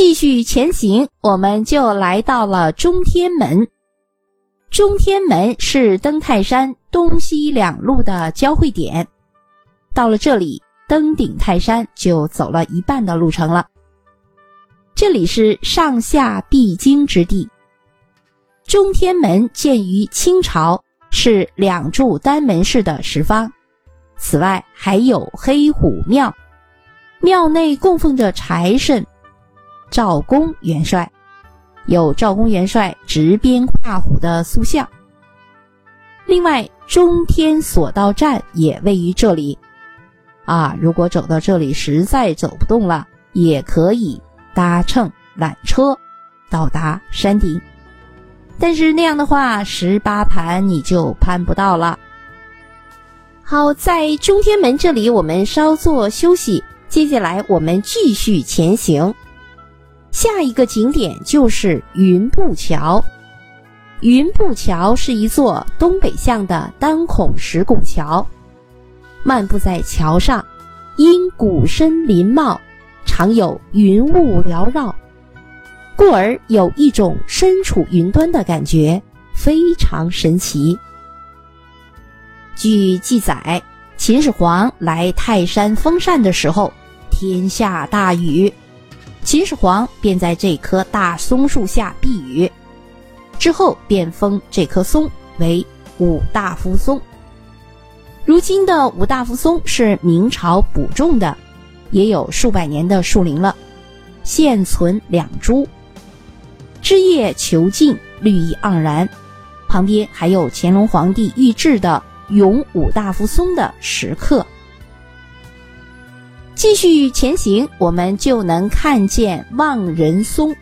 继续前行，我们就来到了中天门。中天门是登泰山东西两路的交汇点。到了这里，登顶泰山就走了一半的路程了。这里是上下必经之地。中天门建于清朝，是两柱单门式的石方。此外，还有黑虎庙，庙内供奉着财神。赵公元帅有赵公元帅执鞭跨虎的塑像。另外，中天索道站也位于这里。啊，如果走到这里实在走不动了，也可以搭乘缆车到达山顶。但是那样的话，十八盘你就攀不到了。好，在中天门这里，我们稍作休息，接下来我们继续前行。下一个景点就是云步桥。云步桥是一座东北向的单孔石拱桥，漫步在桥上，因谷深林茂，常有云雾缭绕，故而有一种身处云端的感觉，非常神奇。据记载，秦始皇来泰山封禅的时候，天下大雨。秦始皇便在这棵大松树下避雨，之后便封这棵松为五大夫松。如今的五大夫松是明朝补种的，也有数百年的树龄了，现存两株，枝叶遒劲，绿意盎然，旁边还有乾隆皇帝御制的永五大夫松的石刻。继续前行，我们就能看见望人松。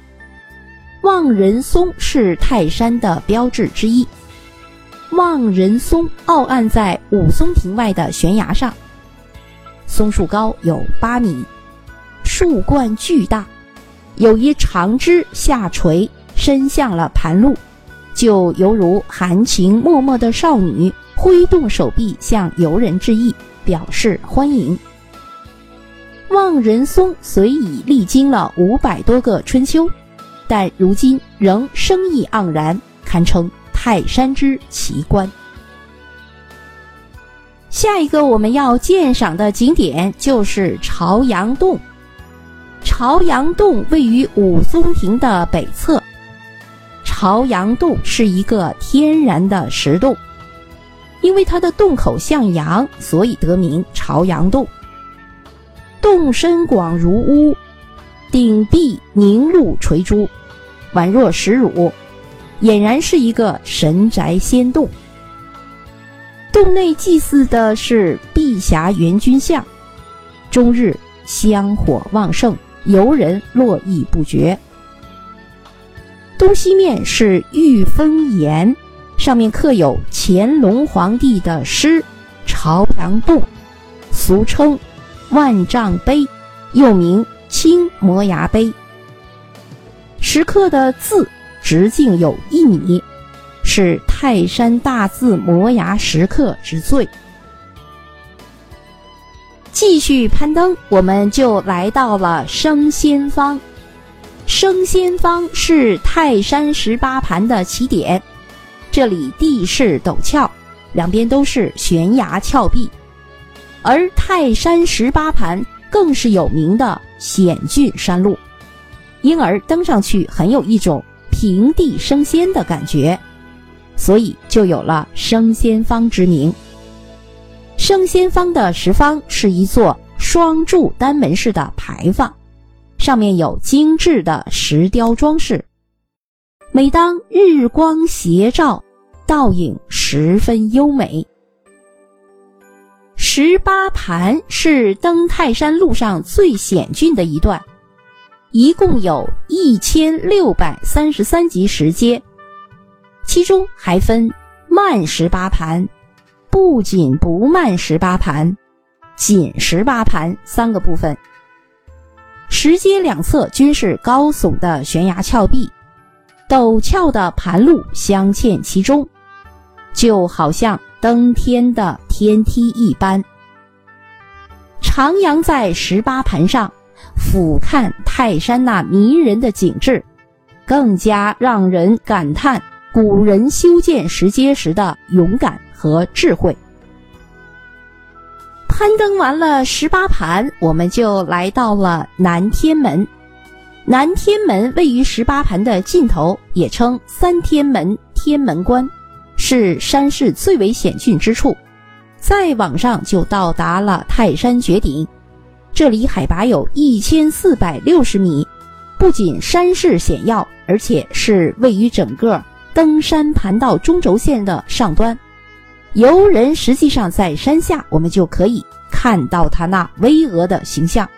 望人松是泰山的标志之一。望人松傲岸在武松亭外的悬崖上，松树高有八米，树冠巨大，有一长枝下垂，伸向了盘路，就犹如含情脉脉的少女挥动手臂向游人致意，表示欢迎。望仁松虽已历经了五百多个春秋，但如今仍生意盎然，堪称泰山之奇观。下一个我们要鉴赏的景点就是朝阳洞。朝阳洞位于武松亭的北侧。朝阳洞是一个天然的石洞，因为它的洞口向阳，所以得名朝阳洞。洞深广如屋，顶壁凝露垂珠，宛若石乳，俨然是一个神宅仙洞。洞内祭祀的是碧霞元君像，终日香火旺盛，游人络绎不绝。东西面是玉峰岩，上面刻有乾隆皇帝的诗《朝阳洞》，俗称。万丈碑，又名青摩崖碑。石刻的字直径有一米，是泰山大字摩崖石刻之最。继续攀登，我们就来到了升仙方。升仙方是泰山十八盘的起点，这里地势陡峭，两边都是悬崖峭壁。而泰山十八盘更是有名的险峻山路，因而登上去很有一种平地升仙的感觉，所以就有了升仙方之名。升仙方的石方是一座双柱单门式的牌坊，上面有精致的石雕装饰，每当日光斜照，倒影十分优美。十八盘是登泰山路上最险峻的一段，一共有一千六百三十三级石阶，其中还分慢十八盘、不紧不慢十八盘、紧十八盘三个部分。石阶两侧均是高耸的悬崖峭壁，陡峭的盘路镶嵌其中，就好像。登天的天梯一般，徜徉在十八盘上，俯瞰泰山那迷人的景致，更加让人感叹古人修建石阶时的勇敢和智慧。攀登完了十八盘，我们就来到了南天门。南天门位于十八盘的尽头，也称三天门、天门关，是山势最为险峻之处。再往上就到达了泰山绝顶，这里海拔有一千四百六十米，不仅山势险要，而且是位于整个登山盘道中轴线的上端。游人实际上在山下，我们就可以看到它那巍峨的形象。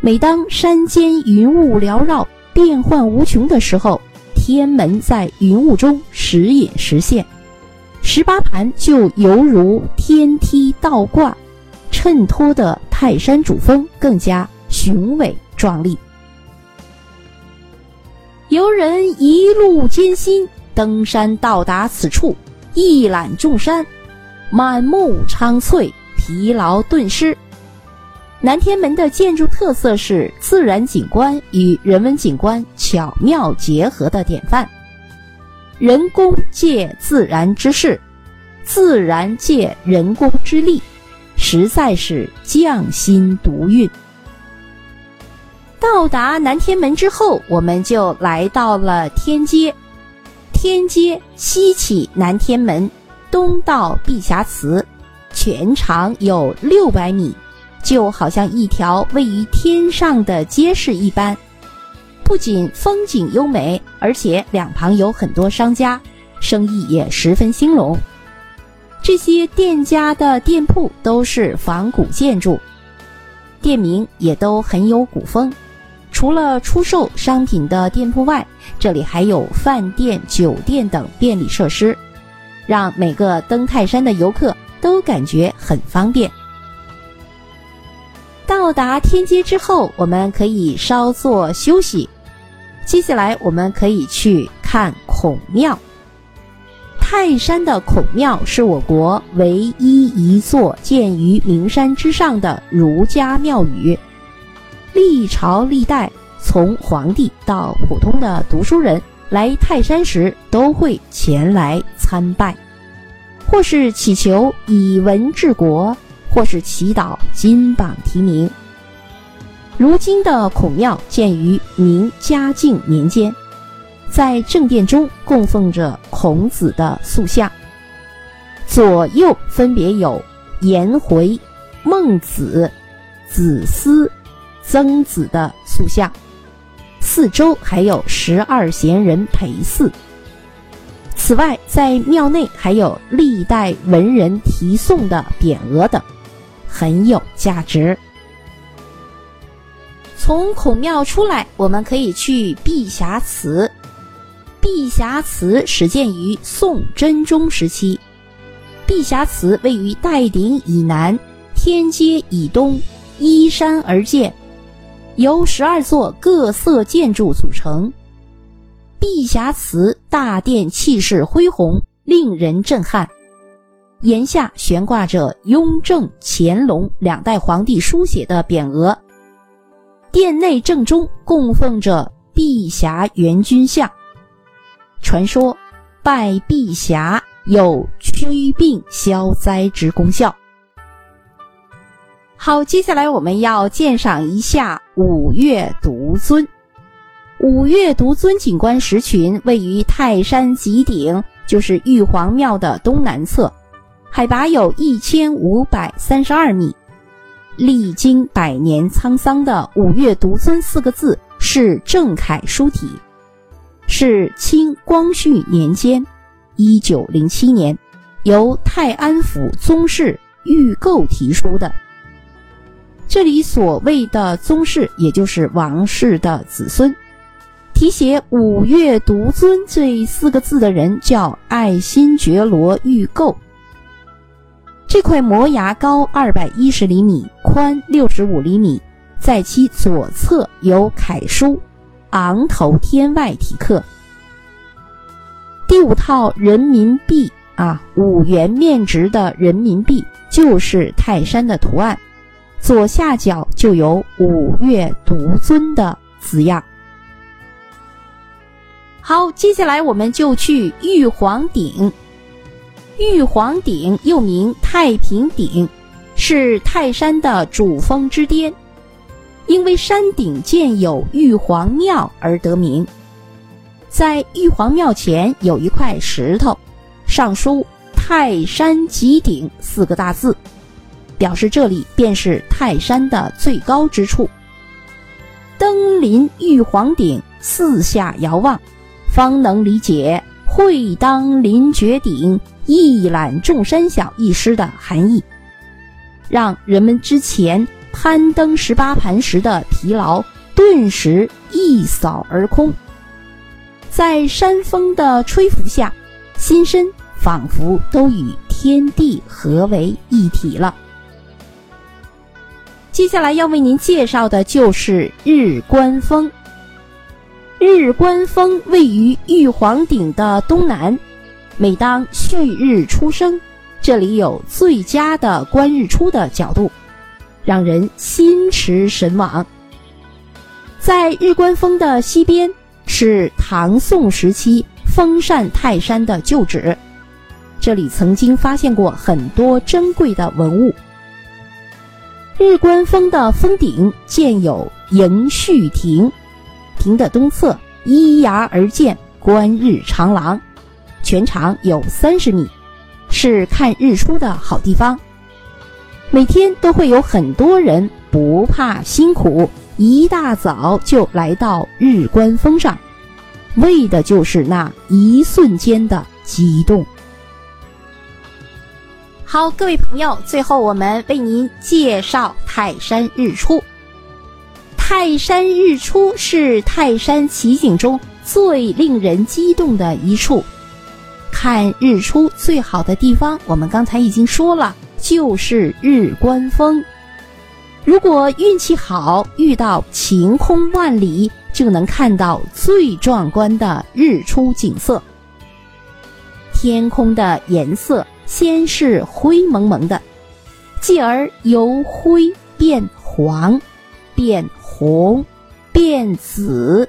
每当山间云雾缭绕、变幻无穷的时候，天门在云雾中时隐时现。十八盘就犹如天梯倒挂，衬托的泰山主峰更加雄伟壮丽。游人一路艰辛登山到达此处，一览众山，满目苍翠，疲劳顿失。南天门的建筑特色是自然景观与人文景观巧妙结合的典范。人工借自然之势，自然借人工之力，实在是匠心独运。到达南天门之后，我们就来到了天街。天街西起南天门，东到碧霞祠，全长有六百米，就好像一条位于天上的街市一般。不仅风景优美，而且两旁有很多商家，生意也十分兴隆。这些店家的店铺都是仿古建筑，店名也都很有古风。除了出售商品的店铺外，这里还有饭店、酒店等便利设施，让每个登泰山的游客都感觉很方便。到达天街之后，我们可以稍作休息。接下来，我们可以去看孔庙。泰山的孔庙是我国唯一一座建于名山之上的儒家庙宇，历朝历代，从皇帝到普通的读书人来泰山时，都会前来参拜，或是祈求以文治国，或是祈祷金榜题名。如今的孔庙建于明嘉靖年间，在正殿中供奉着孔子的塑像，左右分别有颜回、孟子、子思、曾子的塑像，四周还有十二贤人陪祀。此外，在庙内还有历代文人题颂的匾额等，很有价值。从孔庙出来，我们可以去碧霞祠。碧霞祠始建于宋真宗时期。碧霞祠位于岱顶以南，天街以东，依山而建，由十二座各色建筑组成。碧霞祠大殿气势恢宏，令人震撼。檐下悬挂着雍正、乾隆两代皇帝书写的匾额。殿内正中供奉着碧霞元君像，传说拜碧霞有驱病消灾之功效。好，接下来我们要鉴赏一下五岳独尊。五岳独尊景观石群位于泰山极顶，就是玉皇庙的东南侧，海拔有一千五百三十二米。历经百年沧桑的“五岳独尊”四个字是正楷书体，是清光绪年间（一九零七年）由泰安府宗室御构题书的。这里所谓的宗室，也就是王室的子孙。题写“五岳独尊”这四个字的人叫爱新觉罗·御构。这块摩崖高二百一十厘米，宽六十五厘米，在其左侧有楷书“昂头天外”题刻。第五套人民币啊，五元面值的人民币就是泰山的图案，左下角就有“五岳独尊”的字样。好，接下来我们就去玉皇顶。玉皇顶又名太平顶，是泰山的主峰之巅，因为山顶建有玉皇庙而得名。在玉皇庙前有一块石头，上书“泰山极顶”四个大字，表示这里便是泰山的最高之处。登临玉皇顶，四下遥望。方能理解“会当凌绝顶，一览众山小”一诗的含义，让人们之前攀登十八盘时的疲劳顿时一扫而空。在山风的吹拂下，心身仿佛都与天地合为一体了。接下来要为您介绍的就是日观峰。日观峰位于玉皇顶的东南，每当旭日初升，这里有最佳的观日出的角度，让人心驰神往。在日观峰的西边是唐宋时期封禅泰山的旧址，这里曾经发现过很多珍贵的文物。日观峰的峰顶建有迎旭亭。亭的东侧依崖而建观日长廊，全长有三十米，是看日出的好地方。每天都会有很多人不怕辛苦，一大早就来到日观峰上，为的就是那一瞬间的激动。好，各位朋友，最后我们为您介绍泰山日出。泰山日出是泰山奇景中最令人激动的一处。看日出最好的地方，我们刚才已经说了，就是日观峰。如果运气好，遇到晴空万里，就能看到最壮观的日出景色。天空的颜色先是灰蒙蒙的，继而由灰变黄，变。红，变紫，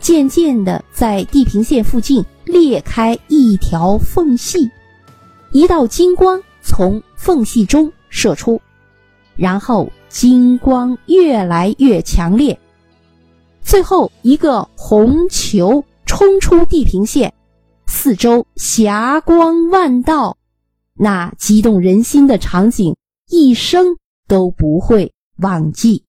渐渐的在地平线附近裂开一条缝隙，一道金光从缝隙中射出，然后金光越来越强烈，最后一个红球冲出地平线，四周霞光万道，那激动人心的场景，一生都不会忘记。